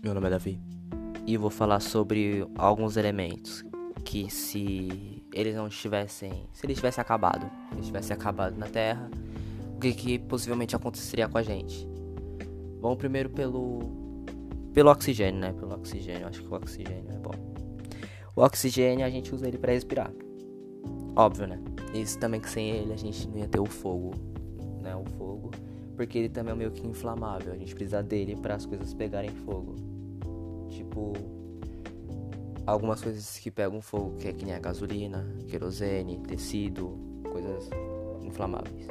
Meu nome é Davi e vou falar sobre alguns elementos que se eles não tivessem, se eles tivessem acabado, eles tivessem acabado na Terra, o que, que possivelmente aconteceria com a gente? Vamos primeiro pelo pelo oxigênio, né? Pelo oxigênio, acho que o oxigênio é bom. O oxigênio a gente usa ele para respirar. Óbvio, né? Isso também que sem ele a gente não ia ter o fogo, né? O fogo porque ele também é meio que inflamável. A gente precisa dele para as coisas pegarem fogo. Tipo, algumas coisas que pegam fogo, que é que nem a gasolina, querosene, tecido, coisas inflamáveis.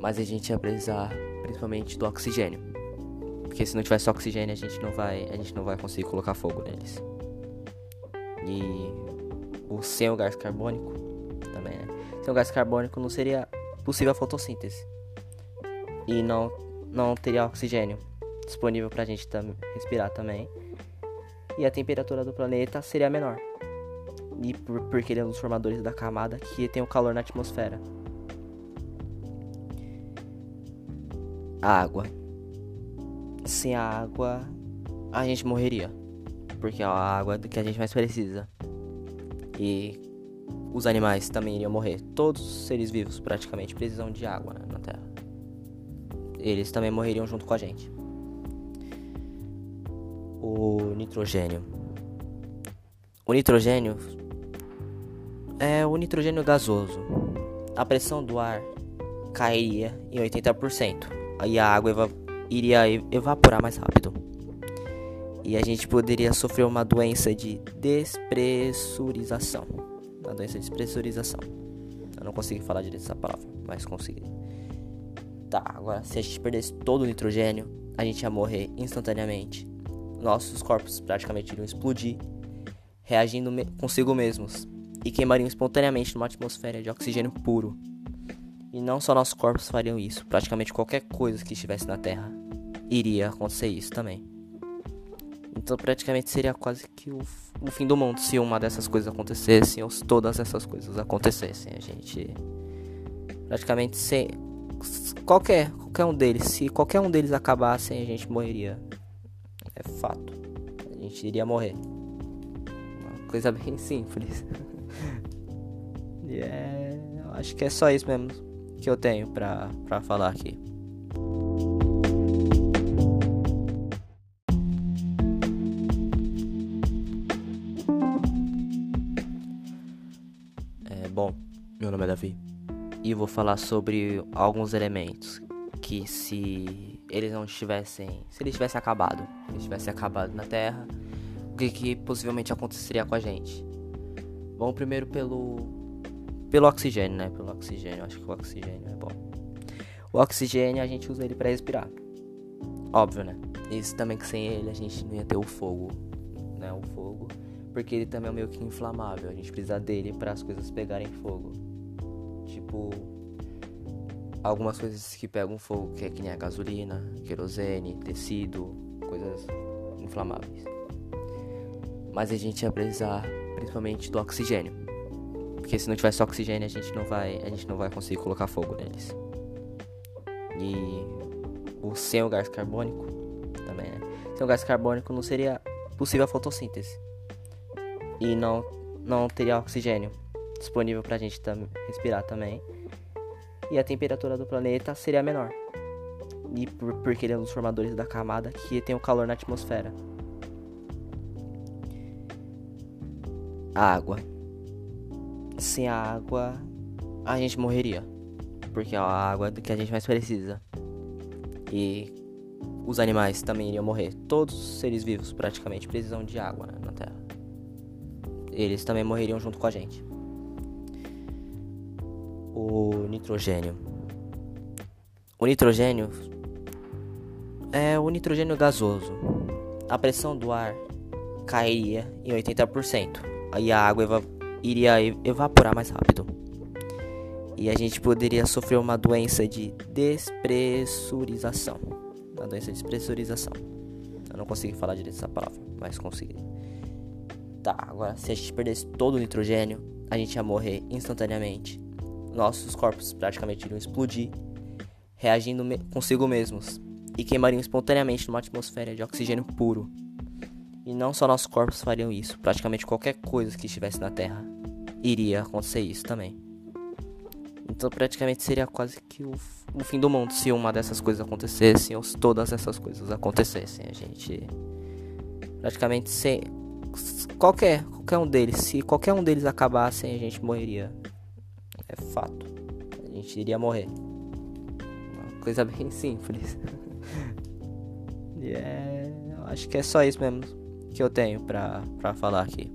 Mas a gente ia precisar principalmente do oxigênio. Porque se não tivesse oxigênio, a gente não vai, a gente não vai conseguir colocar fogo neles. E o sem o gás carbônico também, né? Sem o gás carbônico não seria possível a fotossíntese e não, não teria oxigênio disponível para a gente tam respirar também. E a temperatura do planeta seria menor. E por, porque ele é um dos formadores da camada que tem o calor na atmosfera. A água. Sem a água, a gente morreria. Porque é a água que a gente mais precisa. E os animais também iriam morrer. Todos os seres vivos praticamente precisam de água né, na Terra eles também morreriam junto com a gente. O nitrogênio. O nitrogênio é o nitrogênio gasoso. A pressão do ar cairia em 80%. Aí a água eva iria evaporar mais rápido. E a gente poderia sofrer uma doença de despressurização. Uma doença de despressurização. Eu não consegui falar direito essa palavra, mas consegui. Tá, agora se a gente perdesse todo o nitrogênio, a gente ia morrer instantaneamente. Nossos corpos praticamente iriam explodir, reagindo me consigo mesmos e queimariam espontaneamente numa atmosfera de oxigênio puro. E não só nossos corpos fariam isso, praticamente qualquer coisa que estivesse na Terra iria acontecer isso também. Então praticamente seria quase que o, o fim do mundo se uma dessas coisas acontecesse ou se todas essas coisas acontecessem. A gente praticamente sem qualquer, qualquer um deles, se qualquer um deles acabassem, a gente morreria. Fato. A gente iria morrer. Uma coisa bem simples. e é, eu acho que é só isso mesmo que eu tenho pra, pra falar aqui. É, bom, meu nome é Davi e vou falar sobre alguns elementos que se eles não tivessem, se eles tivessem acabado, se eles tivessem acabado na Terra, o que, que possivelmente aconteceria com a gente? Vamos primeiro pelo pelo oxigênio, né? Pelo oxigênio, acho que o oxigênio é bom. O oxigênio a gente usa ele para respirar. Óbvio, né? Isso também que sem ele a gente não ia ter o fogo, né? O fogo, porque ele também é meio que inflamável. A gente precisa dele para as coisas pegarem fogo. Tipo, algumas coisas que pegam fogo, que é que nem a gasolina, querosene, tecido, coisas inflamáveis. Mas a gente ia precisar principalmente do oxigênio. Porque se não tivesse oxigênio, a gente não vai, a gente não vai conseguir colocar fogo neles. E o sem o gás carbônico também, né? Sem o gás carbônico não seria possível a fotossíntese. E não não teria oxigênio disponível para a gente tam respirar também. E a temperatura do planeta seria menor. E por, porque ele é um dos formadores da camada que tem o calor na atmosfera. A água. Sem a água, a gente morreria. Porque é a água que a gente mais precisa. E os animais também iriam morrer. Todos os seres vivos praticamente precisam de água né, na Terra. Eles também morreriam junto com a gente o nitrogênio. O nitrogênio é o nitrogênio gasoso. A pressão do ar cairia em 80%. Aí a água eva iria evaporar mais rápido. E a gente poderia sofrer uma doença de despressurização. Uma doença de despressurização. Eu não consegui falar direito essa palavra, mas consegui. Tá, agora se a gente perdesse todo o nitrogênio, a gente ia morrer instantaneamente nossos corpos praticamente iriam explodir, reagindo me consigo mesmos e queimariam espontaneamente numa atmosfera de oxigênio puro. E não só nossos corpos fariam isso, praticamente qualquer coisa que estivesse na Terra iria acontecer isso também. Então praticamente seria quase que o, o fim do mundo se uma dessas coisas acontecesse ou se todas essas coisas acontecessem. A gente praticamente sem qualquer qualquer um deles, se qualquer um deles acabassem, a gente morreria. Gente iria morrer. Uma coisa bem simples. e é, eu acho que é só isso mesmo que eu tenho pra, pra falar aqui.